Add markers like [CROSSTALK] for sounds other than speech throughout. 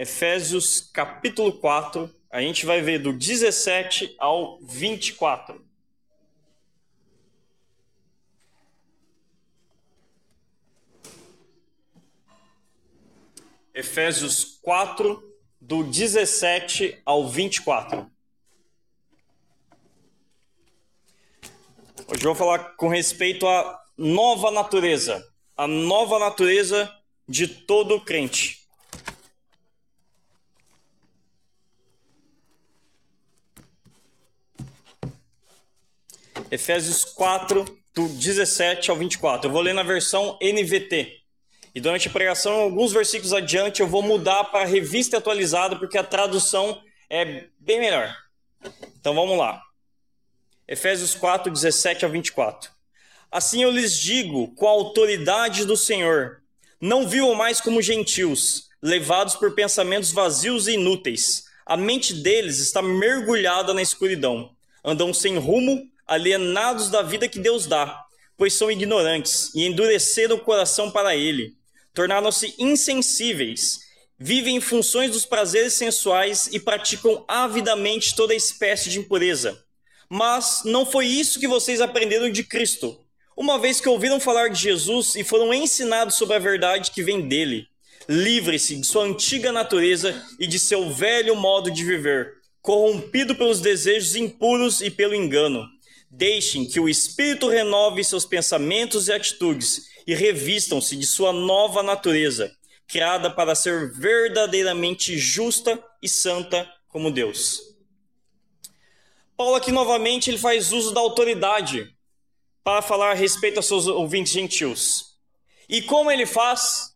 Efésios capítulo 4, a gente vai ver do 17 ao 24. Efésios 4, do 17 ao 24. Hoje eu vou falar com respeito à nova natureza, a nova natureza de todo crente. Efésios 4, do 17 ao 24. Eu vou ler na versão NVT. E durante a pregação, alguns versículos adiante, eu vou mudar para a revista atualizada, porque a tradução é bem melhor. Então vamos lá. Efésios 4, 17 ao 24. Assim eu lhes digo, com a autoridade do Senhor, não vivam mais como gentios, levados por pensamentos vazios e inúteis. A mente deles está mergulhada na escuridão. Andam sem rumo, alienados da vida que Deus dá, pois são ignorantes e endureceram o coração para ele. Tornaram-se insensíveis, vivem em funções dos prazeres sensuais e praticam avidamente toda espécie de impureza. Mas não foi isso que vocês aprenderam de Cristo, uma vez que ouviram falar de Jesus e foram ensinados sobre a verdade que vem dele. Livre-se de sua antiga natureza e de seu velho modo de viver, corrompido pelos desejos impuros e pelo engano Deixem que o Espírito renove seus pensamentos e atitudes e revistam-se de sua nova natureza, criada para ser verdadeiramente justa e santa como Deus. Paulo aqui novamente ele faz uso da autoridade para falar a respeito aos seus ouvintes gentios. E como ele faz?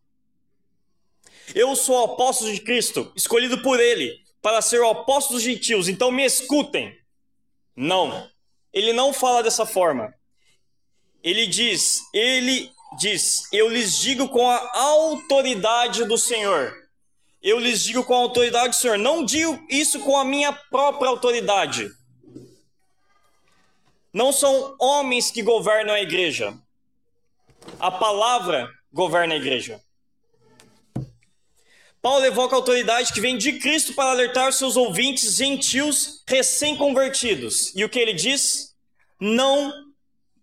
Eu sou o apóstolo de Cristo, escolhido por ele para ser o apóstolo dos gentios, então me escutem. Não ele não fala dessa forma. Ele diz, ele diz, eu lhes digo com a autoridade do Senhor. Eu lhes digo com a autoridade do Senhor. Não digo isso com a minha própria autoridade. Não são homens que governam a igreja. A palavra governa a igreja. Paulo evoca a autoridade que vem de Cristo para alertar seus ouvintes gentios recém-convertidos. E o que ele diz? Não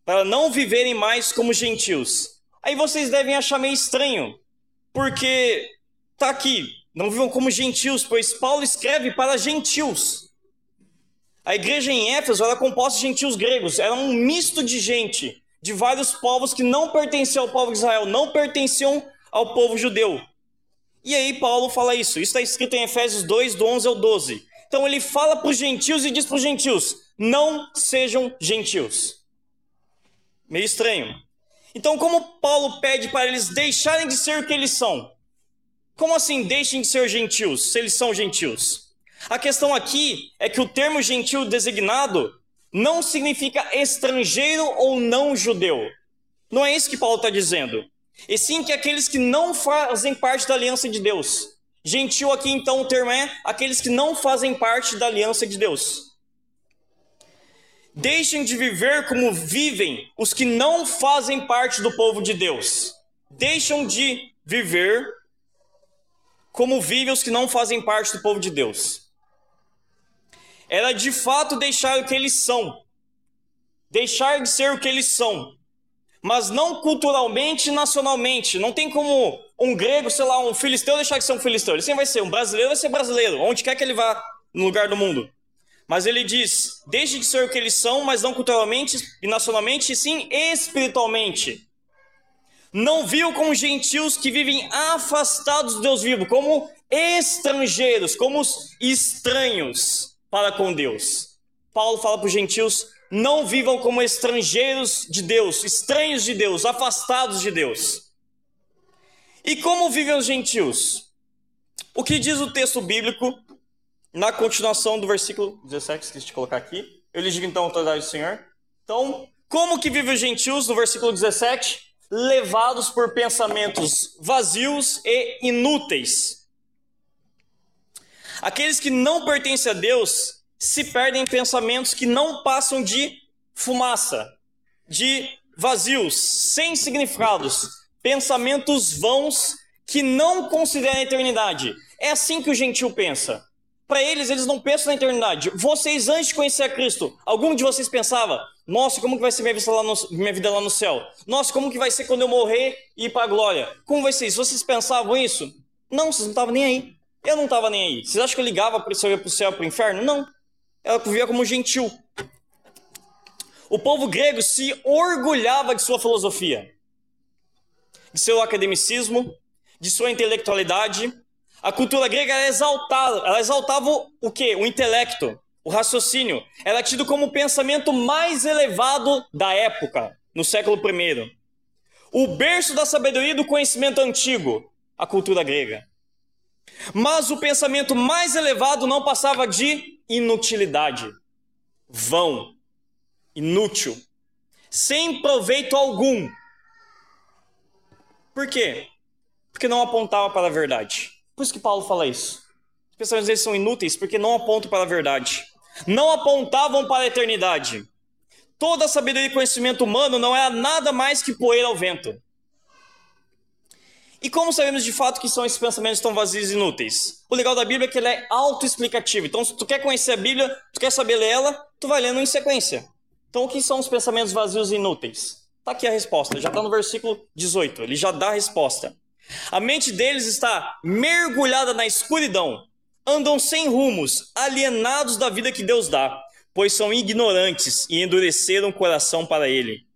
para não viverem mais como gentios. Aí vocês devem achar meio estranho, porque tá aqui, não vivam como gentios, pois Paulo escreve para gentios. A igreja em Éfeso era composta de gentios gregos, era um misto de gente, de vários povos que não pertenciam ao povo de Israel, não pertenciam ao povo judeu. E aí Paulo fala isso. Isso está escrito em Efésios 2, do 11 ao 12. Então ele fala para os gentios e diz para os gentios: não sejam gentios. Meio estranho. Então, como Paulo pede para eles deixarem de ser o que eles são? Como assim deixem de ser gentios, se eles são gentios? A questão aqui é que o termo gentil designado não significa estrangeiro ou não judeu. Não é isso que Paulo está dizendo e sim que aqueles que não fazem parte da aliança de Deus. Gentil aqui então o termo é aqueles que não fazem parte da aliança de Deus. Deixem de viver como vivem os que não fazem parte do povo de Deus. Deixam de viver como vivem os que não fazem parte do povo de Deus. Era de fato deixar o que eles são. Deixar de ser o que eles são mas não culturalmente e nacionalmente. Não tem como um grego, sei lá, um filisteu deixar de ser um filisteu. Ele sempre vai ser. Um brasileiro vai ser brasileiro, onde quer que ele vá no lugar do mundo. Mas ele diz: deixe de ser o que eles são, mas não culturalmente e nacionalmente, e sim espiritualmente. Não viu como gentios que vivem afastados do Deus vivo, como estrangeiros, como estranhos para com Deus. Paulo fala para os gentios: não vivam como estrangeiros de Deus, estranhos de Deus, afastados de Deus. E como vivem os gentios? O que diz o texto bíblico na continuação do versículo 17, esqueci de colocar aqui. Eu lhes digo então a autoridade do Senhor. Então, como que vivem os gentios no versículo 17? Levados por pensamentos vazios e inúteis. Aqueles que não pertencem a Deus se perdem em pensamentos que não passam de fumaça, de vazios, sem significados, pensamentos vãos que não consideram a eternidade. É assim que o gentil pensa. Para eles, eles não pensam na eternidade. Vocês, antes de conhecer a Cristo, algum de vocês pensava: Nossa, como que vai ser minha vida, lá no, minha vida lá no céu? Nossa, como que vai ser quando eu morrer e ir para a glória? Como vai ser isso? Vocês pensavam isso? Não, vocês não estavam nem aí. Eu não estava nem aí. Vocês acham que eu ligava para se eu ia para o céu, para o inferno? Não. Ela vivia como gentil. O povo grego se orgulhava de sua filosofia, de seu academicismo, de sua intelectualidade. A cultura grega era exaltada, ela exaltava o quê? O intelecto, o raciocínio. Era é tido como o pensamento mais elevado da época, no século I. O berço da sabedoria e do conhecimento antigo, a cultura grega. Mas o pensamento mais elevado não passava de inutilidade, vão, inútil, sem proveito algum. Por quê? Porque não apontava para a verdade. Por isso que Paulo fala isso. Os pensamentos deles são inúteis porque não apontam para a verdade. Não apontavam para a eternidade. Toda a sabedoria e conhecimento humano não era nada mais que poeira ao vento. E como sabemos de fato que são esses pensamentos tão vazios e inúteis? O legal da Bíblia é que ela é autoexplicativa. Então, se tu quer conhecer a Bíblia, tu quer saber ler ela, tu vai lendo em sequência. Então, o que são os pensamentos vazios e inúteis? Está aqui a resposta, já está no versículo 18, ele já dá a resposta. A mente deles está mergulhada na escuridão, andam sem rumos, alienados da vida que Deus dá, pois são ignorantes e endureceram o coração para ele.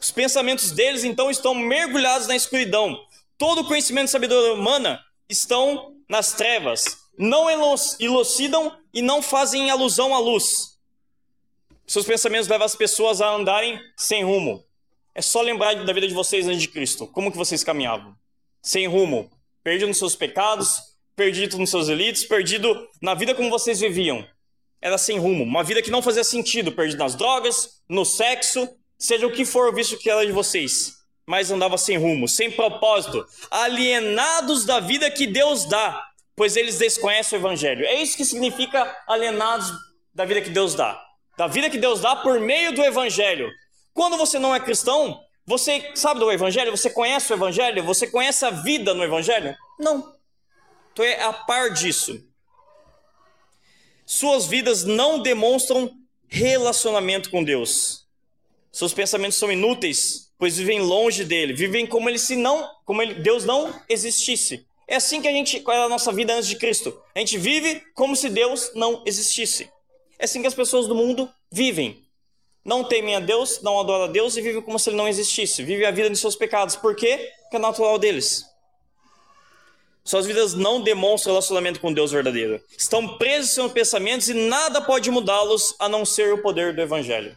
Os pensamentos deles então estão mergulhados na escuridão, todo o conhecimento e sabedoria humana estão nas trevas, não elucidam e não fazem alusão à luz. Seus pensamentos levam as pessoas a andarem sem rumo. É só lembrar da vida de vocês antes de Cristo. Como que vocês caminhavam? Sem rumo, perdido nos seus pecados, perdido nos seus delitos, perdido na vida como vocês viviam. Era sem rumo, uma vida que não fazia sentido, perdido nas drogas, no sexo, seja o que for visto que era de vocês mas andava sem rumo, sem propósito, alienados da vida que Deus dá, pois eles desconhecem o evangelho. É isso que significa alienados da vida que Deus dá. Da vida que Deus dá por meio do evangelho. Quando você não é cristão, você sabe do evangelho? Você conhece o evangelho? Você conhece a vida no evangelho? Não. Tu é a par disso. Suas vidas não demonstram relacionamento com Deus. Seus pensamentos são inúteis pois vivem longe dele, vivem como ele se não, como ele, Deus não existisse. É assim que a gente, qual era a nossa vida antes de Cristo? A gente vive como se Deus não existisse. É assim que as pessoas do mundo vivem. Não temem a Deus, não adoram a Deus e vivem como se ele não existisse. Vivem a vida de seus pecados. Por quê? Porque é natural deles. Suas vidas não demonstram relacionamento com Deus verdadeiro. Estão presos em seus pensamentos e nada pode mudá-los a não ser o poder do Evangelho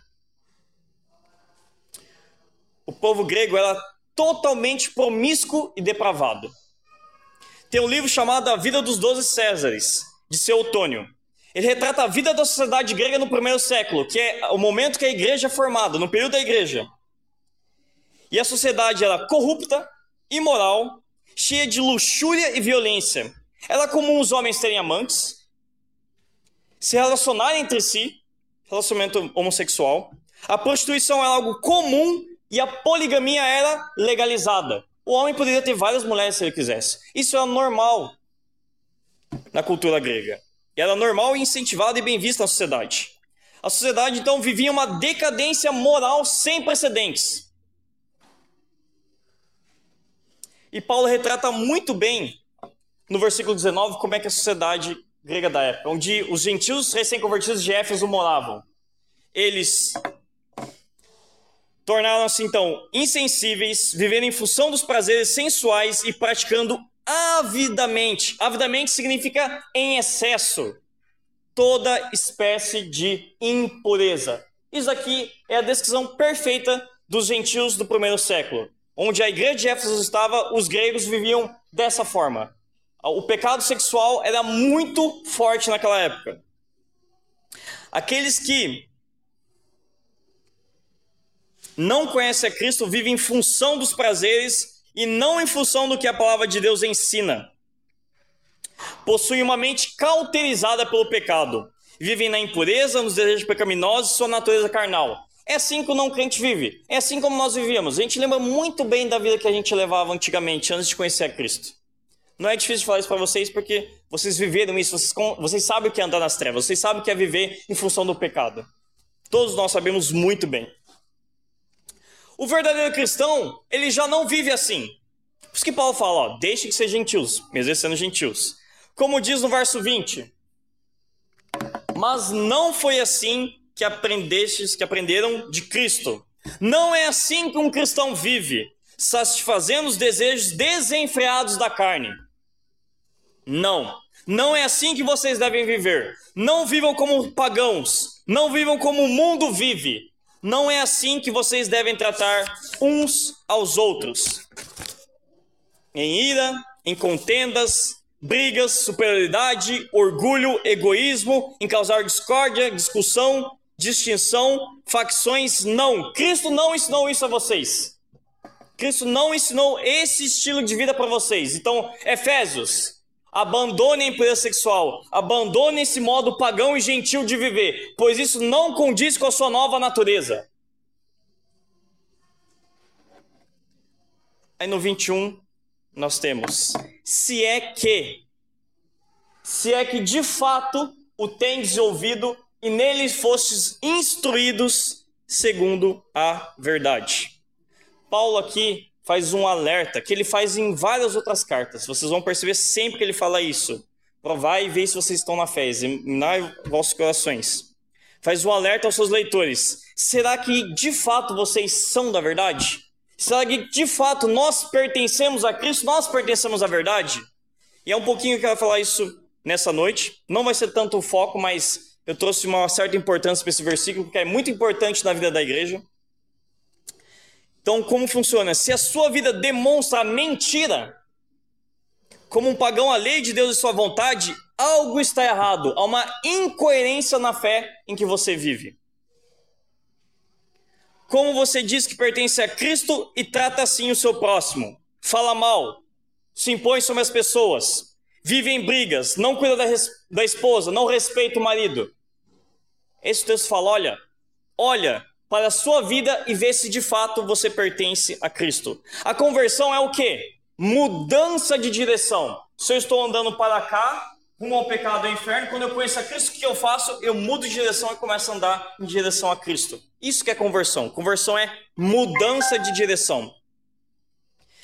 o povo grego era totalmente promíscuo e depravado. Tem um livro chamado A Vida dos Doze Césares, de seu Otônio. Ele retrata a vida da sociedade grega no primeiro século, que é o momento que a igreja é formada, no período da igreja. E a sociedade era corrupta, imoral, cheia de luxúria e violência. Era comum os homens terem amantes, se relacionarem entre si, relacionamento homossexual. A prostituição era algo comum e a poligamia era legalizada. O homem poderia ter várias mulheres se ele quisesse. Isso era normal na cultura grega. Era normal e incentivado e bem visto na sociedade. A sociedade então vivia uma decadência moral sem precedentes. E Paulo retrata muito bem no versículo 19 como é que a sociedade grega da época, onde os gentios recém-convertidos de Éfeso moravam. Eles tornaram-se então insensíveis, vivendo em função dos prazeres sensuais e praticando avidamente. Avidamente significa em excesso. Toda espécie de impureza. Isso aqui é a descrição perfeita dos gentios do primeiro século. Onde a igreja de Éfeso estava, os gregos viviam dessa forma. O pecado sexual era muito forte naquela época. Aqueles que não conhece a Cristo vive em função dos prazeres e não em função do que a palavra de Deus ensina. Possuem uma mente cauterizada pelo pecado. Vivem na impureza, nos desejos pecaminosos e sua natureza carnal. É assim que o não crente vive. É assim como nós vivíamos. A gente lembra muito bem da vida que a gente levava antigamente, antes de conhecer a Cristo. Não é difícil falar isso para vocês porque vocês viveram isso, vocês, vocês sabem o que é andar nas trevas, vocês sabem o que é viver em função do pecado. Todos nós sabemos muito bem. O verdadeiro cristão, ele já não vive assim. Por isso que Paulo fala, ó, deixe que sejam gentios, mesmo sendo gentios. Como diz no verso 20: Mas não foi assim que aprendestes, que aprenderam de Cristo. Não é assim que um cristão vive, satisfazendo os desejos desenfreados da carne. Não. Não é assim que vocês devem viver. Não vivam como pagãos. Não vivam como o mundo vive. Não é assim que vocês devem tratar uns aos outros. Em ira, em contendas, brigas, superioridade, orgulho, egoísmo, em causar discórdia, discussão, distinção, facções, não. Cristo não ensinou isso a vocês. Cristo não ensinou esse estilo de vida para vocês. Então, Efésios, abandone a impureza sexual, abandone esse modo pagão e gentil de viver, pois isso não condiz com a sua nova natureza. Aí no 21 nós temos: se é que, se é que de fato o tendes ouvido e nele fostes instruídos segundo a verdade. Paulo aqui faz um alerta que ele faz em várias outras cartas. Vocês vão perceber sempre que ele fala isso. Provai e ver se vocês estão na fé, examinai vossos corações. Faz um alerta aos seus leitores. Será que de fato vocês são da verdade? Será que de fato nós pertencemos a Cristo? Nós pertencemos à verdade? E é um pouquinho que eu quero falar isso nessa noite. Não vai ser tanto o foco, mas eu trouxe uma certa importância para esse versículo, porque é muito importante na vida da igreja. Então, como funciona? Se a sua vida demonstra mentira, como um pagão alheio de Deus e sua vontade, algo está errado. Há uma incoerência na fé em que você vive. Como você diz que pertence a Cristo e trata assim o seu próximo? Fala mal, se impõe sobre as pessoas, vive em brigas, não cuida da, da esposa, não respeita o marido. Esse texto fala: olha, olha para a sua vida e vê se de fato você pertence a Cristo. A conversão é o que? Mudança de direção. Se eu estou andando para cá, rumo ao pecado e ao inferno, quando eu conheço a Cristo, o que eu faço? Eu mudo de direção e começo a andar em direção a Cristo. Isso que é conversão. Conversão é mudança de direção.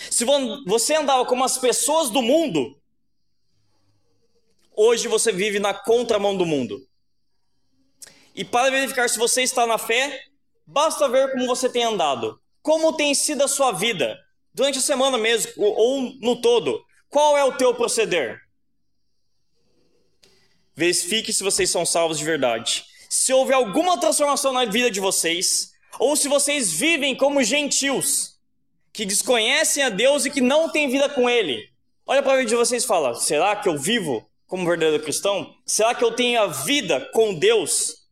Se você andava como as pessoas do mundo, hoje você vive na contramão do mundo. E para verificar se você está na fé, basta ver como você tem andado. Como tem sido a sua vida durante a semana mesmo ou no todo. Qual é o teu proceder? Verifique se vocês são salvos de verdade. Se houve alguma transformação na vida de vocês, ou se vocês vivem como gentios, que desconhecem a Deus e que não têm vida com Ele. Olha para a vida de vocês e fala: será que eu vivo como verdadeiro cristão? Será que eu tenho a vida com Deus?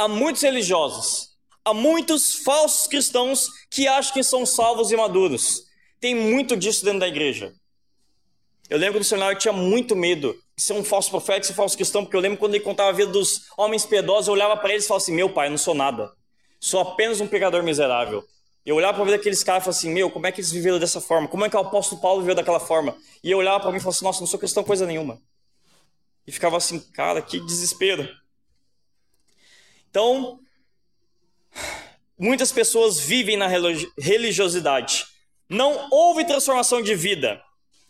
Há muitos religiosos, há muitos falsos cristãos que acham que são salvos e maduros. Tem muito disso dentro da igreja. Eu lembro que o missionário tinha muito medo de ser um falso profeta, de ser um falso cristão, porque eu lembro quando ele contava a vida dos homens piedosos, eu olhava para eles e falava assim: Meu pai, eu não sou nada, sou apenas um pecador miserável. Eu olhava para a vida daqueles caras e falava assim: Meu, como é que eles viveram dessa forma? Como é que o apóstolo Paulo viveu daquela forma? E eu olhava para mim e falava assim: Nossa, não sou cristão coisa nenhuma. E ficava assim, cara, que desespero. Então, muitas pessoas vivem na religiosidade. Não houve transformação de vida.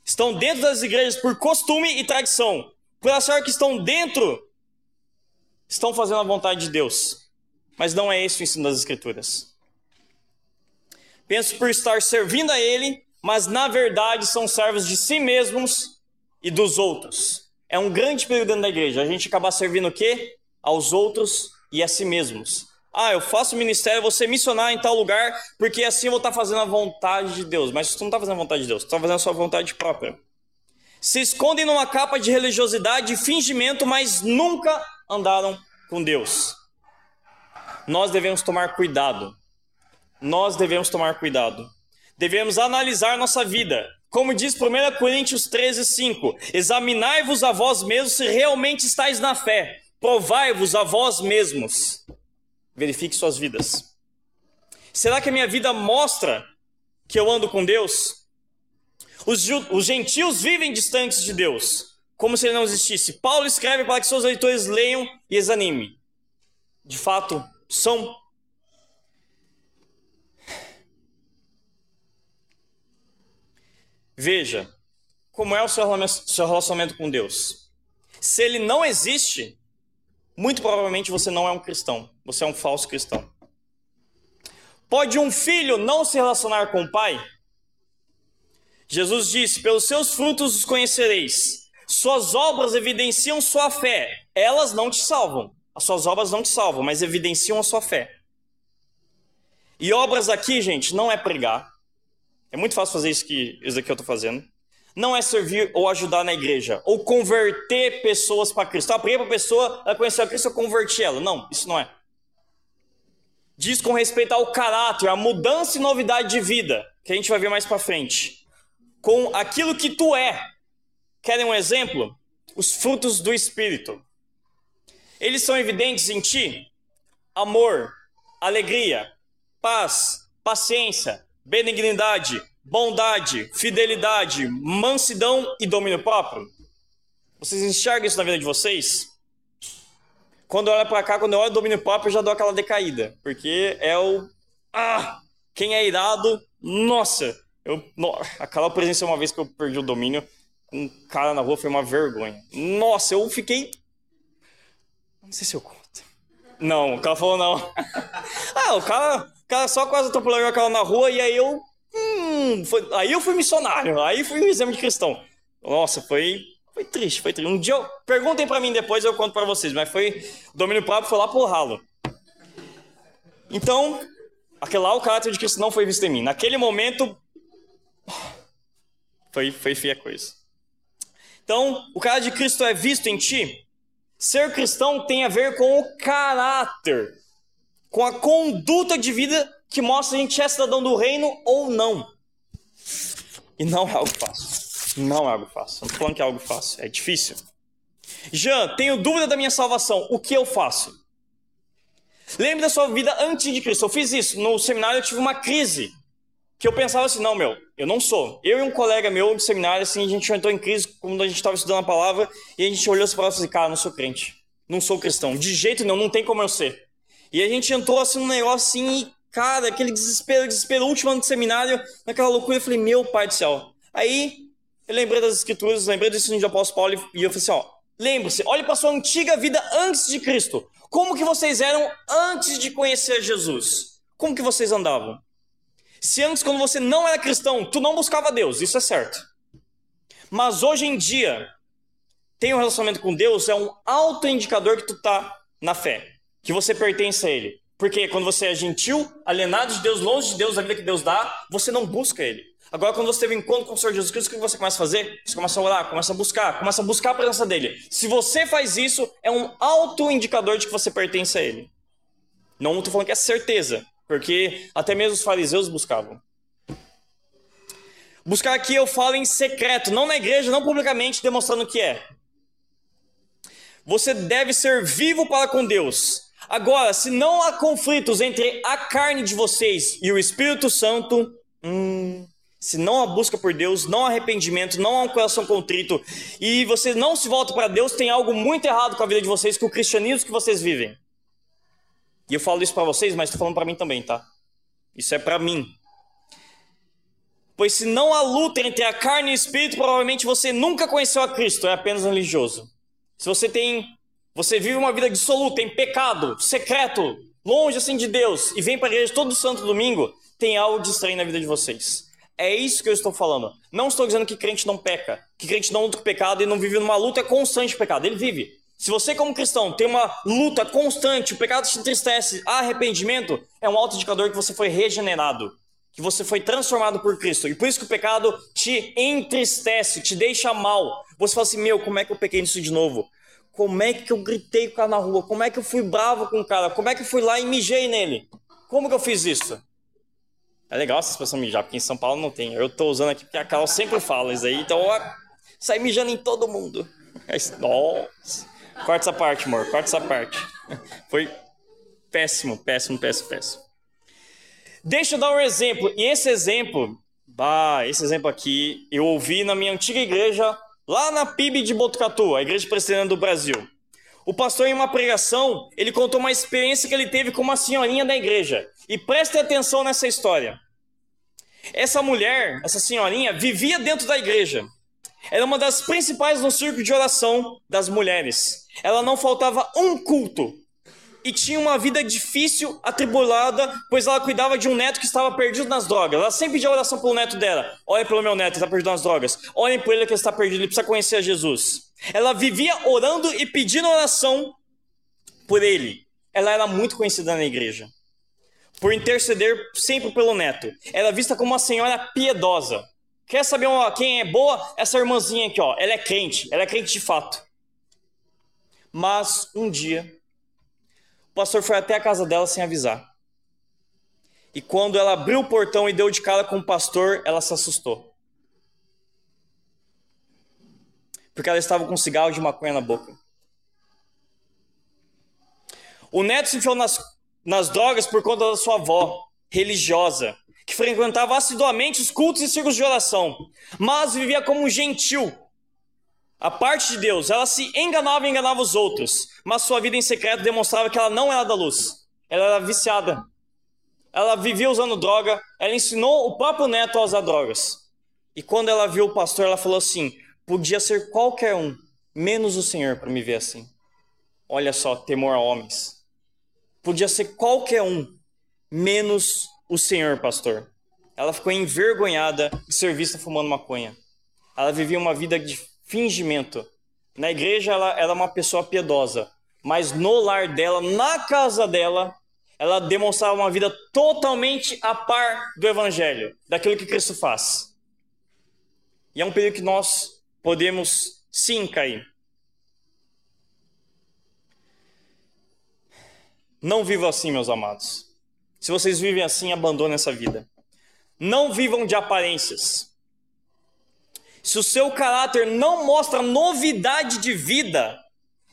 Estão dentro das igrejas por costume e tradição. Por achar que estão dentro, estão fazendo a vontade de Deus. Mas não é esse o ensino das Escrituras. Penso por estar servindo a Ele, mas na verdade são servos de si mesmos e dos outros. É um grande perigo dentro da igreja. A gente acabar servindo o quê? Aos outros e a si mesmos. Ah, eu faço ministério, vou ser missionário em tal lugar, porque assim eu vou estar fazendo a vontade de Deus. Mas você não está fazendo a vontade de Deus, você está fazendo a sua vontade própria. Se escondem numa capa de religiosidade e fingimento, mas nunca andaram com Deus. Nós devemos tomar cuidado. Nós devemos tomar cuidado. Devemos analisar nossa vida. Como diz 1 Coríntios 13, 5: Examinai-vos a vós mesmos se realmente estáis na fé. Provai-vos a vós mesmos. Verifique suas vidas. Será que a minha vida mostra que eu ando com Deus? Os, os gentios vivem distantes de Deus, como se ele não existisse. Paulo escreve para que seus leitores leiam e examinem. De fato, são. Veja como é o seu relacionamento com Deus. Se ele não existe, muito provavelmente você não é um cristão, você é um falso cristão. Pode um filho não se relacionar com o pai? Jesus disse: Pelos seus frutos os conhecereis. Suas obras evidenciam sua fé. Elas não te salvam. As suas obras não te salvam, mas evidenciam a sua fé. E obras aqui, gente, não é pregar. É muito fácil fazer isso que isso aqui eu estou fazendo. Não é servir ou ajudar na igreja, ou converter pessoas para Cristo. Ah, preguei para a pessoa, ela conheceu a Cristo, eu converti ela. Não, isso não é. Diz com respeito ao caráter, a mudança e novidade de vida, que a gente vai ver mais para frente. Com aquilo que tu é. Querem um exemplo? Os frutos do Espírito. Eles são evidentes em ti? Amor, alegria, paz, paciência, benignidade, bondade, fidelidade, mansidão e domínio próprio? Vocês enxergam isso na vida de vocês? Quando eu olho para cá, quando eu olho domínio próprio, eu já dou aquela decaída. Porque é o. Ah! Quem é irado, nossa! Eu, no, aquela presença uma vez que eu perdi o domínio, um cara na rua foi uma vergonha. Nossa, eu fiquei não sei se eu conto. Não, o cara falou não. [LAUGHS] ah, o cara, o cara só quase atropelou aquela na rua e aí eu. Foi, aí eu fui missionário, aí fui um exame de cristão. Nossa, foi, foi triste, foi triste. Um dia, eu, perguntem para mim depois, eu conto para vocês, mas foi. O domínio próprio foi lá pro ralo. Então, aquele lá, o caráter de Cristo não foi visto em mim. Naquele momento, foi, foi feia coisa. Então, o caráter de Cristo é visto em ti Ser cristão tem a ver com o caráter, com a conduta de vida que mostra a gente é cidadão do reino ou não. E não é algo fácil. Não é algo fácil. Não falando que é algo fácil. É difícil. Jean, tenho dúvida da minha salvação. O que eu faço? Lembre da sua vida antes de Cristo. Eu fiz isso. No seminário eu tive uma crise que eu pensava assim, não, meu, eu não sou. Eu e um colega meu de seminário, assim, a gente entrou em crise quando a gente estava estudando a palavra e a gente olhou assim para e falou assim, cara, não sou crente, não sou cristão, de jeito nenhum, não tem como eu ser. E a gente entrou assim num negócio assim, cara, aquele desespero, desespero, último ano de seminário, naquela loucura, eu falei, meu pai do céu. Aí, eu lembrei das escrituras, lembrei do ensino de apóstolo Paulo e eu falei assim, ó, lembre-se, olhe para sua antiga vida antes de Cristo. Como que vocês eram antes de conhecer Jesus? Como que vocês andavam? Se antes, quando você não era cristão, tu não buscava Deus, isso é certo. Mas hoje em dia, ter um relacionamento com Deus é um autoindicador que tu tá na fé, que você pertence a Ele. Porque quando você é gentil, alienado de Deus, longe de Deus, da vida que Deus dá, você não busca Ele. Agora, quando você teve um encontro com o Senhor Jesus Cristo, o que você começa a fazer? Você começa a orar, começa a buscar, começa a buscar a presença dEle. Se você faz isso, é um autoindicador de que você pertence a Ele. Não estou falando que é certeza, porque até mesmo os fariseus buscavam. Buscar aqui eu falo em secreto, não na igreja, não publicamente, demonstrando o que é. Você deve ser vivo para com Deus. Agora, se não há conflitos entre a carne de vocês e o Espírito Santo, hum, se não há busca por Deus, não há arrependimento, não há um coração contrito, e você não se volta para Deus, tem algo muito errado com a vida de vocês, com o cristianismo que vocês vivem. E eu falo isso para vocês, mas estou falando para mim também, tá? Isso é para mim. Pois se não há luta entre a carne e o espírito, provavelmente você nunca conheceu a Cristo, é apenas religioso. Se você tem, você vive uma vida dissoluta, em pecado, secreto, longe assim de Deus, e vem para a igreja todo santo domingo, tem algo de estranho na vida de vocês. É isso que eu estou falando. Não estou dizendo que crente não peca, que crente não luta com pecado e não vive numa luta constante de pecado. Ele vive. Se você, como cristão, tem uma luta constante, o pecado te entristece, arrependimento, é um auto-indicador que você foi regenerado, que você foi transformado por Cristo. E por isso que o pecado te entristece, te deixa mal. Você fala assim: Meu, como é que eu pequei nisso de novo? Como é que eu gritei o cara na rua? Como é que eu fui bravo com o cara? Como é que eu fui lá e mijei nele? Como que eu fiz isso? É legal essa expressão mijar, porque em São Paulo não tem. Eu tô usando aqui porque a Carol sempre fala isso aí. Então, ó, sai mijando em todo mundo. Nossa. Corta essa parte, amor. Corta essa parte. Foi péssimo, péssimo, péssimo, péssimo. Deixa eu dar um exemplo. E esse exemplo esse exemplo aqui eu ouvi na minha antiga igreja, lá na PIB de Botucatu, a Igreja Presbiteriana do Brasil. O pastor, em uma pregação, ele contou uma experiência que ele teve com uma senhorinha da igreja. E preste atenção nessa história. Essa mulher, essa senhorinha, vivia dentro da igreja. Era uma das principais no círculo de oração das mulheres. Ela não faltava um culto. E tinha uma vida difícil, atribulada, pois ela cuidava de um neto que estava perdido nas drogas. Ela sempre pedia oração pelo neto dela. Olhem pelo meu neto, ele está perdido nas drogas. Olhem por ele que ele está perdido, ele precisa conhecer a Jesus. Ela vivia orando e pedindo oração por ele. Ela era muito conhecida na igreja. Por interceder sempre pelo neto. Era vista como uma senhora piedosa. Quer saber uma, quem é boa? Essa irmãzinha aqui, ó. Ela é crente. Ela é crente de fato. Mas um dia, o pastor foi até a casa dela sem avisar. E quando ela abriu o portão e deu de cara com o pastor, ela se assustou. Porque ela estava com um cigarro de maconha na boca. O neto se enfiou nas, nas drogas por conta da sua avó, religiosa, que frequentava assiduamente os cultos e círculos de oração, mas vivia como um gentil. A parte de Deus, ela se enganava e enganava os outros, mas sua vida em secreto demonstrava que ela não era da luz. Ela era viciada. Ela vivia usando droga, ela ensinou o próprio neto a usar drogas. E quando ela viu o pastor, ela falou assim: podia ser qualquer um, menos o Senhor, para me ver assim. Olha só, temor a homens. Podia ser qualquer um, menos o Senhor, pastor. Ela ficou envergonhada de ser vista fumando maconha. Ela vivia uma vida de fingimento. Na igreja ela era uma pessoa piedosa, mas no lar dela, na casa dela, ela demonstrava uma vida totalmente a par do evangelho, daquilo que Cristo faz. E é um período que nós podemos sim cair. Não vivam assim, meus amados. Se vocês vivem assim, abandonem essa vida. Não vivam de aparências. Se o seu caráter não mostra novidade de vida,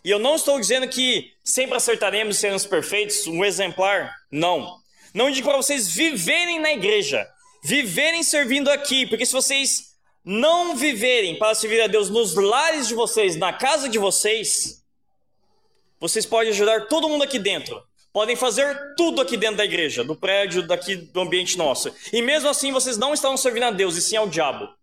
e eu não estou dizendo que sempre acertaremos seremos perfeitos, um exemplar, não. Não digo para vocês viverem na igreja, viverem servindo aqui, porque se vocês não viverem para servir a Deus nos lares de vocês, na casa de vocês, vocês podem ajudar todo mundo aqui dentro, podem fazer tudo aqui dentro da igreja, do prédio, daqui do ambiente nosso. E mesmo assim vocês não estão servindo a Deus, e sim ao diabo.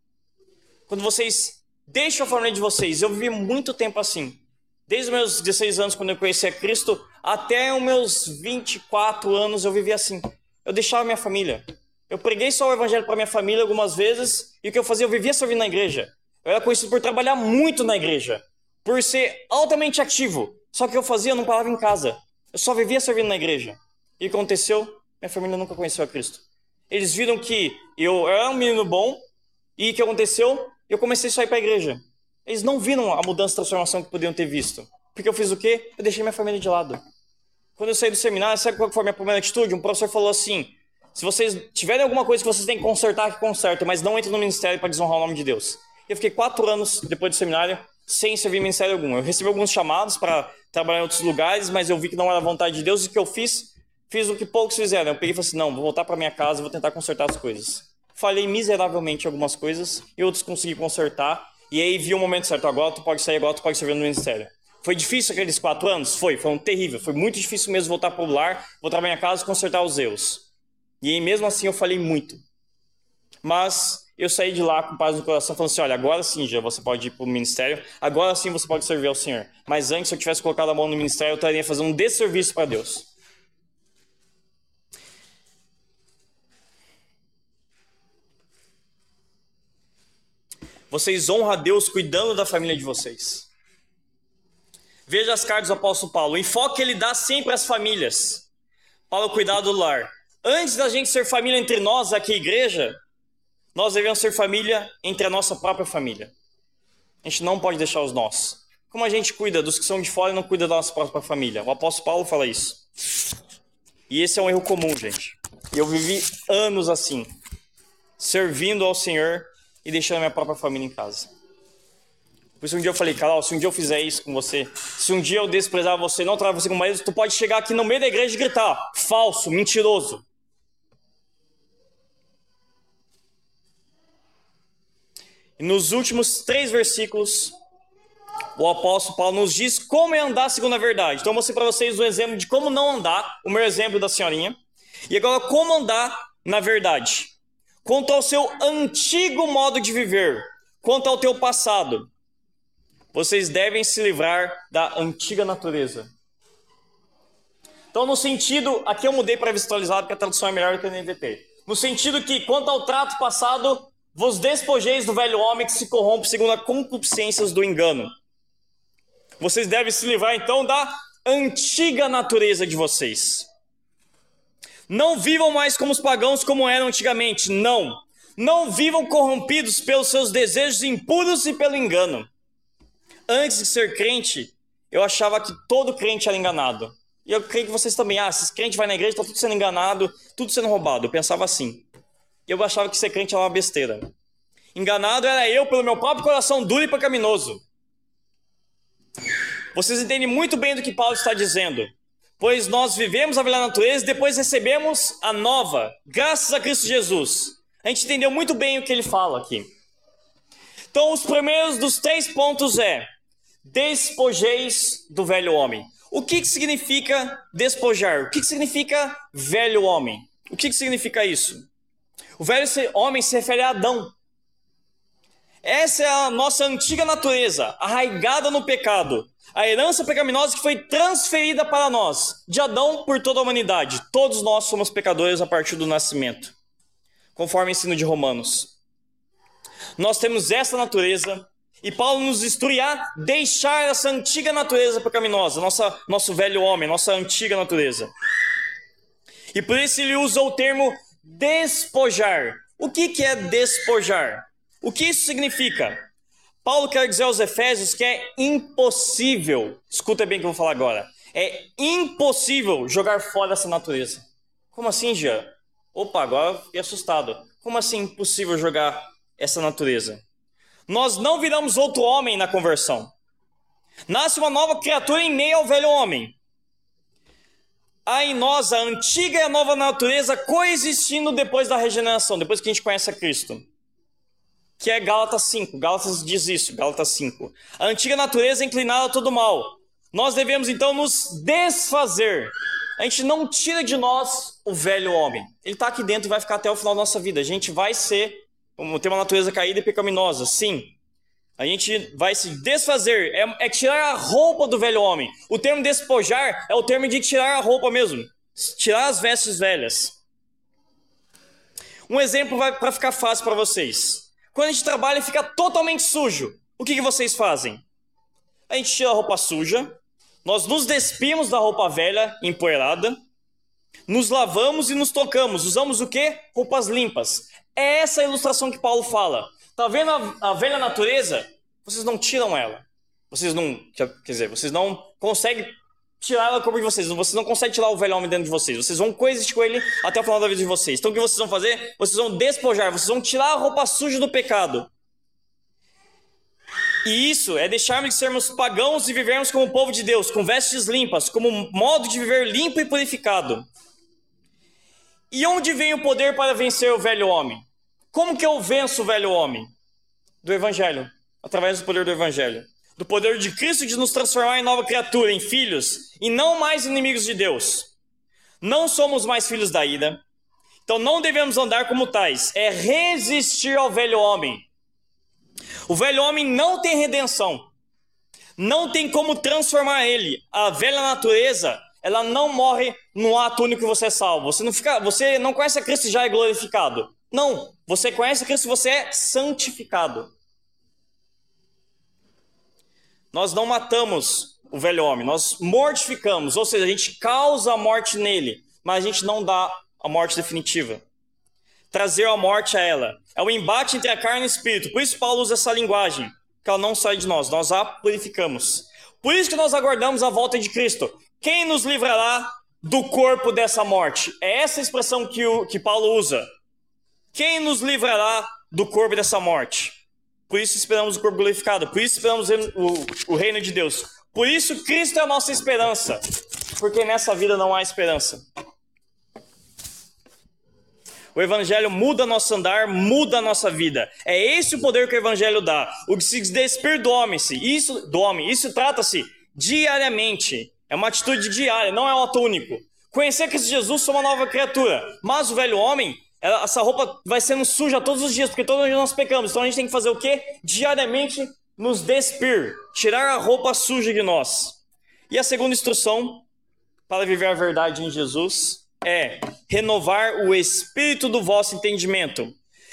Quando vocês deixam a família de vocês, eu vivi muito tempo assim. Desde os meus 16 anos, quando eu conheci a Cristo, até os meus 24 anos eu vivi assim. Eu deixava minha família. Eu preguei só o evangelho para minha família algumas vezes, e o que eu fazia? Eu vivia servindo na igreja. Eu era conhecido por trabalhar muito na igreja, por ser altamente ativo. Só que eu fazia, eu não parava em casa. Eu só vivia servindo na igreja. E aconteceu? Minha família nunca conheceu a Cristo. Eles viram que eu era um menino bom e o que aconteceu? Eu comecei a sair para a igreja. Eles não viram a mudança e transformação que podiam ter visto. Porque eu fiz o quê? Eu deixei minha família de lado. Quando eu saí do seminário, sabe qual foi a minha primeira atitude? Um professor falou assim: se vocês tiverem alguma coisa que vocês têm que consertar, que consertem, mas não entre no ministério para desonrar o nome de Deus. Eu fiquei quatro anos depois do seminário sem servir ministério algum. Eu recebi alguns chamados para trabalhar em outros lugares, mas eu vi que não era vontade de Deus e o que eu fiz? Fiz o que poucos fizeram. Eu peguei e falei assim: não, vou voltar para minha casa vou tentar consertar as coisas. Falhei miseravelmente em algumas coisas e outros consegui consertar. E aí vi o momento certo: agora tu pode sair, agora tu pode servir no ministério. Foi difícil aqueles quatro anos? Foi, foi um terrível. Foi muito difícil mesmo voltar para o lar, voltar para minha casa e consertar os erros. E aí, mesmo assim eu falei muito. Mas eu saí de lá com paz no coração, falando assim: olha, agora sim já você pode ir para o ministério, agora sim você pode servir ao Senhor. Mas antes, se eu tivesse colocado a mão no ministério, eu estaria fazendo um desserviço para Deus. Vocês honram a Deus cuidando da família de vocês. Veja as cartas do apóstolo Paulo. O enfoque que ele dá sempre às famílias. Para o cuidado do lar. Antes da gente ser família entre nós, aqui, igreja, nós devemos ser família entre a nossa própria família. A gente não pode deixar os nossos. Como a gente cuida dos que são de fora e não cuida da nossa própria família? O apóstolo Paulo fala isso. E esse é um erro comum, gente. Eu vivi anos assim, servindo ao Senhor e deixando a minha própria família em casa. Por isso um dia eu falei, Carol, se um dia eu fizer isso com você, se um dia eu desprezar você, não tratar você como marido, tu pode chegar aqui no meio da igreja e gritar, falso, mentiroso. E nos últimos três versículos, o apóstolo Paulo nos diz como é andar segundo a verdade. Então, eu mostrei para vocês um exemplo de como não andar, o meu exemplo da senhorinha. E agora, como andar na verdade. Quanto ao seu antigo modo de viver, quanto ao teu passado, vocês devem se livrar da antiga natureza. Então, no sentido, aqui eu mudei para visualizado, porque a tradução é melhor do que a NVT. No sentido que, quanto ao trato passado, vos despojeis do velho homem que se corrompe segundo a concupiscências do engano. Vocês devem se livrar então da antiga natureza de vocês. Não vivam mais como os pagãos como eram antigamente, não. Não vivam corrompidos pelos seus desejos impuros e pelo engano. Antes de ser crente, eu achava que todo crente era enganado. E eu creio que vocês também, ah, esses crentes vai na igreja, está tudo sendo enganado, tudo sendo roubado. Eu pensava assim. Eu achava que ser crente era uma besteira. Enganado era eu pelo meu próprio coração duro e pecaminoso. Vocês entendem muito bem do que Paulo está dizendo. Pois nós vivemos a velha natureza e depois recebemos a nova, graças a Cristo Jesus. A gente entendeu muito bem o que ele fala aqui. Então, os primeiros dos três pontos é: despojeis do velho homem. O que, que significa despojar? O que, que significa velho homem? O que, que significa isso? O velho homem se refere a Adão. Essa é a nossa antiga natureza, arraigada no pecado. A herança pecaminosa que foi transferida para nós, de Adão por toda a humanidade. Todos nós somos pecadores a partir do nascimento, conforme o ensino de Romanos. Nós temos essa natureza e Paulo nos instrui a deixar essa antiga natureza pecaminosa, nossa, nosso velho homem, nossa antiga natureza. E por isso ele usa o termo despojar. O que, que é despojar? O que isso significa? Paulo quer dizer aos Efésios que é impossível, escuta bem o que eu vou falar agora, é impossível jogar fora essa natureza. Como assim, Jean? Opa, agora fiquei assustado. Como assim impossível jogar essa natureza? Nós não viramos outro homem na conversão. Nasce uma nova criatura em meio ao velho homem. Há em nós a antiga e a nova natureza coexistindo depois da regeneração, depois que a gente conhece a Cristo. Que é Gálatas 5. Gálatas diz isso, Gálatas 5. A antiga natureza é inclinada a todo mal. Nós devemos então nos desfazer. A gente não tira de nós o velho homem. Ele está aqui dentro e vai ficar até o final da nossa vida. A gente vai ser tem uma natureza caída e pecaminosa, sim. A gente vai se desfazer, é, é, tirar a roupa do velho homem. O termo despojar é o termo de tirar a roupa mesmo, tirar as vestes velhas. Um exemplo para ficar fácil para vocês. Quando a gente trabalha e fica totalmente sujo, o que, que vocês fazem? A gente tira a roupa suja, nós nos despimos da roupa velha, empoeirada, nos lavamos e nos tocamos. Usamos o que? Roupas limpas. É essa a ilustração que Paulo fala. Tá vendo a, a velha natureza? Vocês não tiram ela. Vocês não, quer dizer, vocês não conseguem tirar ela do corpo de vocês. Vocês não conseguem tirar o velho homem dentro de vocês. Vocês vão coexistir com ele até o final da vida de vocês. Então o que vocês vão fazer? Vocês vão despojar, vocês vão tirar a roupa suja do pecado. E isso é deixarmos de sermos pagãos e vivermos como povo de Deus, com vestes limpas, como modo de viver limpo e purificado. E onde vem o poder para vencer o velho homem? Como que eu venço o velho homem? Do Evangelho, através do poder do Evangelho. Do poder de Cristo de nos transformar em nova criatura, em filhos, e não mais inimigos de Deus. Não somos mais filhos da ira, então não devemos andar como tais. É resistir ao velho homem. O velho homem não tem redenção. Não tem como transformar ele. A velha natureza ela não morre no ato único que você é salvo. Você não fica, você não conhece a Cristo e já é glorificado. Não, você conhece a Cristo e você é santificado. Nós não matamos o velho homem, nós mortificamos, ou seja, a gente causa a morte nele, mas a gente não dá a morte definitiva. Trazer a morte a ela. É o embate entre a carne e o espírito. Por isso Paulo usa essa linguagem, que ela não sai de nós, nós a purificamos. Por isso que nós aguardamos a volta de Cristo. Quem nos livrará do corpo dessa morte? É essa expressão que, o, que Paulo usa. Quem nos livrará do corpo dessa morte? Por isso esperamos o corpo glorificado, por isso esperamos o, reino de Deus. Por isso Cristo é a nossa esperança, porque nessa vida não há esperança. O evangelho muda nosso andar, muda a nossa vida. É esse o poder que o evangelho dá. O que se despir do homem, -se. isso do homem, isso trata-se diariamente. É uma atitude diária, não é um ato único. Conhecer Cristo Jesus, sou uma nova criatura. Mas o velho homem, essa roupa vai sendo suja todos os dias, porque todos nós pecamos. Então a gente tem que fazer o quê? Diariamente nos despir, tirar a roupa suja de nós. E a segunda instrução para viver a verdade em Jesus é renovar o espírito do vosso entendimento.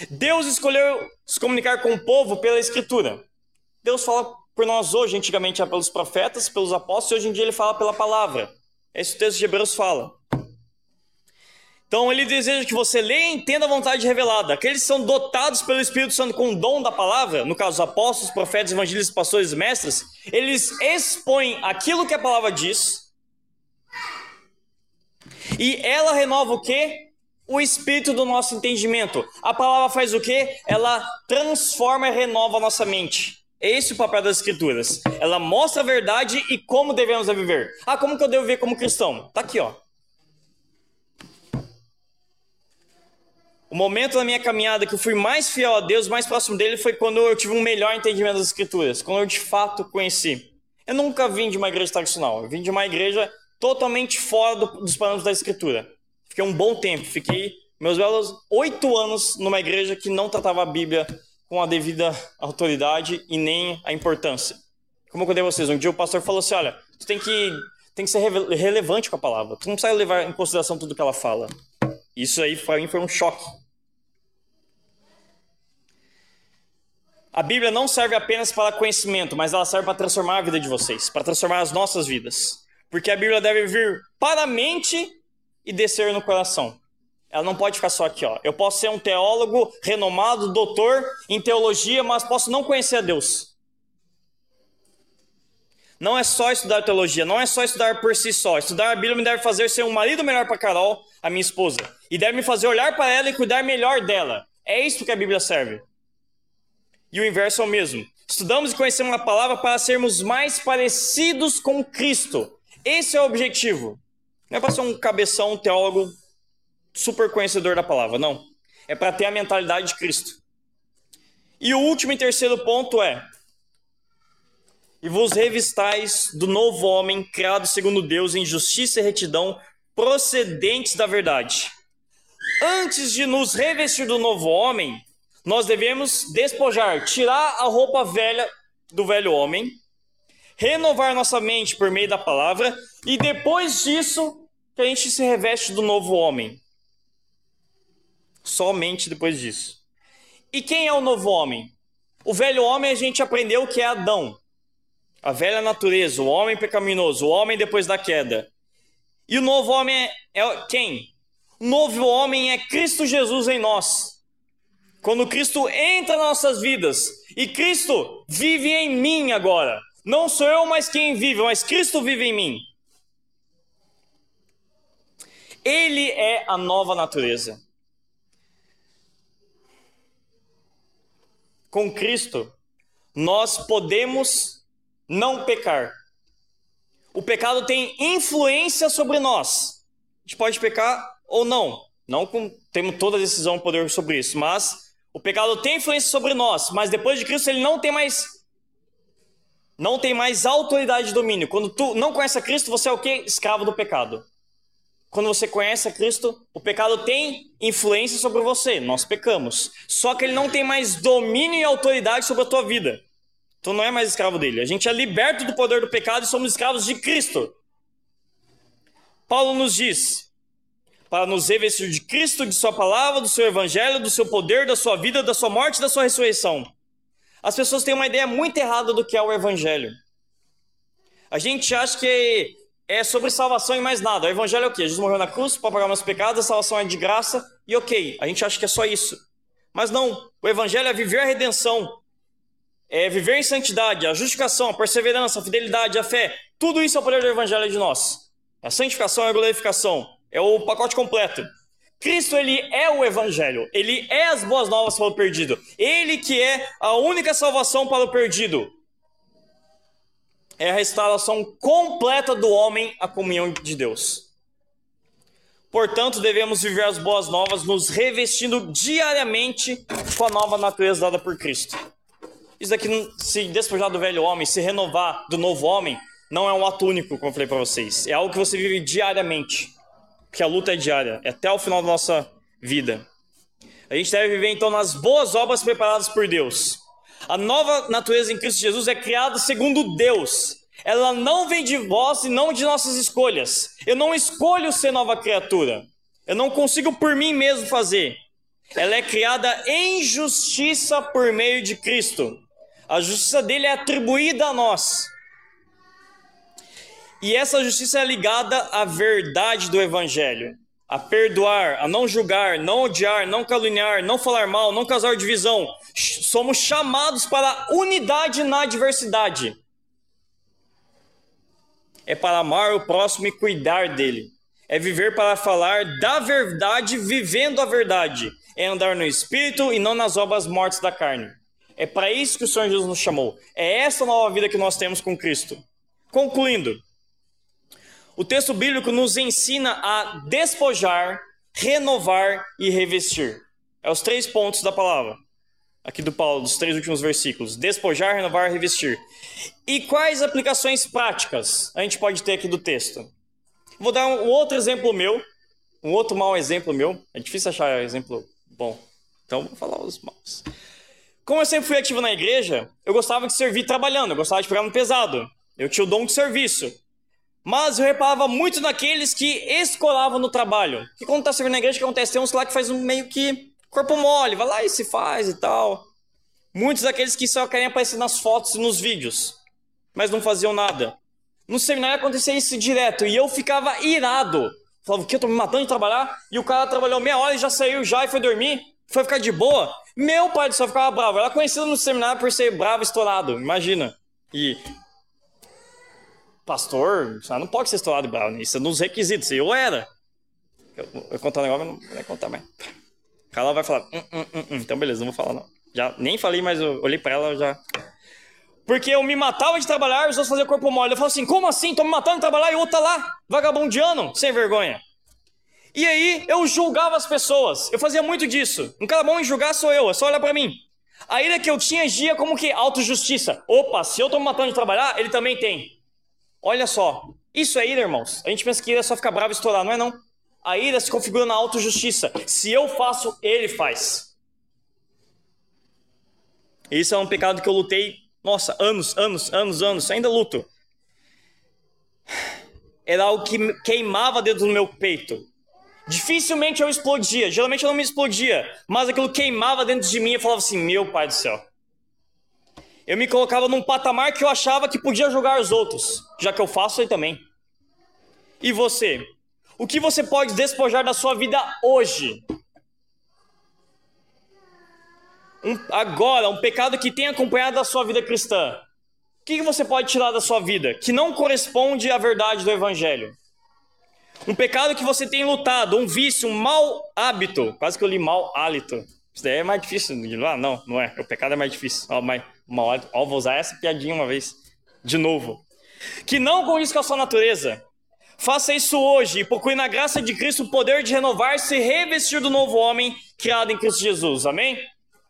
Deus escolheu se comunicar com o povo pela Escritura. Deus fala por nós hoje, antigamente era pelos profetas, pelos apóstolos, e hoje em dia ele fala pela palavra. Esse texto de Hebreus fala. Então ele deseja que você leia e entenda a vontade revelada. Aqueles que são dotados pelo Espírito Santo com o dom da palavra, no caso os apóstolos, profetas, evangelistas, pastores e mestres, eles expõem aquilo que a palavra diz. E ela renova o quê? O espírito do nosso entendimento. A palavra faz o quê? Ela transforma e renova a nossa mente. Esse é o papel das escrituras. Ela mostra a verdade e como devemos viver. Ah, como que eu devo viver como cristão? Tá aqui, ó. O momento da minha caminhada que eu fui mais fiel a Deus, mais próximo dele, foi quando eu tive um melhor entendimento das Escrituras, quando eu de fato conheci. Eu nunca vim de uma igreja tradicional, eu vim de uma igreja totalmente fora do, dos parâmetros da Escritura. Fiquei um bom tempo, fiquei meus belos oito anos numa igreja que não tratava a Bíblia com a devida autoridade e nem a importância. Como eu contei a vocês, um dia o pastor falou assim: olha, tu tem que, tem que ser relevante com a palavra, tu não precisa levar em consideração tudo que ela fala. Isso aí para mim foi um choque. A Bíblia não serve apenas para conhecimento, mas ela serve para transformar a vida de vocês, para transformar as nossas vidas. Porque a Bíblia deve vir para a mente e descer no coração. Ela não pode ficar só aqui, ó. Eu posso ser um teólogo renomado, doutor em teologia, mas posso não conhecer a Deus. Não é só estudar teologia, não é só estudar por si só. Estudar a Bíblia me deve fazer ser um marido melhor para Carol, a minha esposa, e deve me fazer olhar para ela e cuidar melhor dela. É isso que a Bíblia serve. E o inverso é o mesmo. Estudamos e conhecemos a palavra para sermos mais parecidos com Cristo. Esse é o objetivo. Não é para ser um cabeção, um teólogo super conhecedor da palavra, não. É para ter a mentalidade de Cristo. E o último e terceiro ponto é: E vos revistais do novo homem, criado segundo Deus em justiça e retidão, procedentes da verdade. Antes de nos revestir do novo homem, nós devemos despojar, tirar a roupa velha do velho homem, renovar nossa mente por meio da palavra e depois disso que a gente se reveste do novo homem. Somente depois disso. E quem é o novo homem? O velho homem a gente aprendeu que é Adão, a velha natureza, o homem pecaminoso, o homem depois da queda. E o novo homem é, é quem? O novo homem é Cristo Jesus em nós. Quando Cristo entra nas nossas vidas e Cristo vive em mim agora. Não sou eu mais quem vive, mas Cristo vive em mim. Ele é a nova natureza. Com Cristo, nós podemos não pecar. O pecado tem influência sobre nós. A gente pode pecar ou não. Não com, temos toda a decisão e poder sobre isso, mas o pecado tem influência sobre nós, mas depois de Cristo ele não tem mais não tem mais autoridade de domínio. Quando tu não conhece a Cristo, você é o que? Escravo do pecado. Quando você conhece a Cristo, o pecado tem influência sobre você. Nós pecamos. Só que ele não tem mais domínio e autoridade sobre a tua vida. Tu não é mais escravo dele. A gente é liberto do poder do pecado e somos escravos de Cristo. Paulo nos diz: para nos revestir de Cristo, de Sua palavra, do Seu evangelho, do Seu poder, da Sua vida, da Sua morte da Sua ressurreição. As pessoas têm uma ideia muito errada do que é o evangelho. A gente acha que é sobre salvação e mais nada. O evangelho é o quê? Jesus morreu na cruz para pagar meus pecados, a salvação é de graça e ok. A gente acha que é só isso. Mas não. O evangelho é viver a redenção, é viver em santidade, a justificação, a perseverança, a fidelidade, a fé. Tudo isso é o poder do evangelho de nós. A santificação e a glorificação. É o pacote completo. Cristo, ele é o evangelho. Ele é as boas novas para o perdido. Ele que é a única salvação para o perdido. É a restauração completa do homem à comunhão de Deus. Portanto, devemos viver as boas novas, nos revestindo diariamente com a nova natureza dada por Cristo. Isso daqui, se despojar do velho homem, se renovar do novo homem, não é um ato único, como eu falei para vocês. É algo que você vive diariamente. Porque a luta é diária, é até o final da nossa vida. A gente deve viver então nas boas obras preparadas por Deus. A nova natureza em Cristo Jesus é criada segundo Deus. Ela não vem de vós e não de nossas escolhas. Eu não escolho ser nova criatura. Eu não consigo por mim mesmo fazer. Ela é criada em justiça por meio de Cristo. A justiça dele é atribuída a nós. E essa justiça é ligada à verdade do Evangelho, a perdoar, a não julgar, não odiar, não caluniar, não falar mal, não causar divisão. Somos chamados para unidade na diversidade. É para amar o próximo e cuidar dele. É viver para falar da verdade, vivendo a verdade. É andar no espírito e não nas obras mortas da carne. É para isso que o Senhor Jesus nos chamou. É essa nova vida que nós temos com Cristo. Concluindo, o texto bíblico nos ensina a despojar, renovar e revestir. É os três pontos da palavra. Aqui do Paulo, dos três últimos versículos: despojar, renovar, revestir. E quais aplicações práticas a gente pode ter aqui do texto? Vou dar um outro exemplo meu, um outro mau exemplo meu. É difícil achar exemplo bom, então vou falar os maus. Como eu sempre fui ativo na igreja, eu gostava de servir trabalhando, eu gostava de pegar no pesado. Eu tinha o dom de serviço. Mas eu reparava muito naqueles que escolavam no trabalho. Que quando tá servindo na igreja, o que acontece? Tem uns lá que faz um meio que corpo mole, vai lá e se faz e tal. Muitos daqueles que só querem aparecer nas fotos e nos vídeos, mas não faziam nada. No seminário acontecia isso direto e eu ficava irado. Falava, o que? Eu tô me matando de trabalhar? E o cara trabalhou meia hora e já saiu já e foi dormir? Foi ficar de boa? Meu pai céu ficava bravo. Ela conhecida no seminário por ser bravo, estourado, imagina. E pastor, você não pode ser estourado de bravo, isso é nos requisitos. Eu era. Eu vou contar um negócio, mas não vou contar mais. Ela vai falar, hum, hum, hum, hum, então beleza, não vou falar não. Já nem falei, mas eu olhei para ela já. Porque eu me matava de trabalhar os outros faziam corpo mole. Eu falo assim, como assim? Tô me matando de trabalhar e o outro tá lá, vagabundiano, sem vergonha. E aí eu julgava as pessoas. Eu fazia muito disso. Um cara bom em julgar sou eu, é só olhar para mim. A ira que eu tinha agia como que autojustiça. Opa, se eu tô me matando de trabalhar, ele também tem. Olha só, isso é ira, irmãos. A gente pensa que ira é só ficar bravo e estourar, não é não. A ira se configura na autojustiça. Se eu faço, ele faz. Isso é um pecado que eu lutei, nossa, anos, anos, anos, anos, ainda luto. Era algo que queimava dentro do meu peito. Dificilmente eu explodia, geralmente eu não me explodia, mas aquilo queimava dentro de mim e falava assim: Meu pai do céu. Eu me colocava num patamar que eu achava que podia julgar os outros, já que eu faço aí também. E você? O que você pode despojar da sua vida hoje? Um, agora, um pecado que tem acompanhado a sua vida cristã. O que você pode tirar da sua vida que não corresponde à verdade do Evangelho? Um pecado que você tem lutado, um vício, um mau hábito. Quase que eu li mau hálito. Isso daí é mais difícil de lá? Não, não é. O pecado é mais difícil. Ó, mais, mau hálito. Ó, vou usar essa piadinha uma vez. De novo. Que não com a sua natureza. Faça isso hoje e procure na graça de Cristo o poder de renovar-se e revestir do novo homem criado em Cristo Jesus. Amém?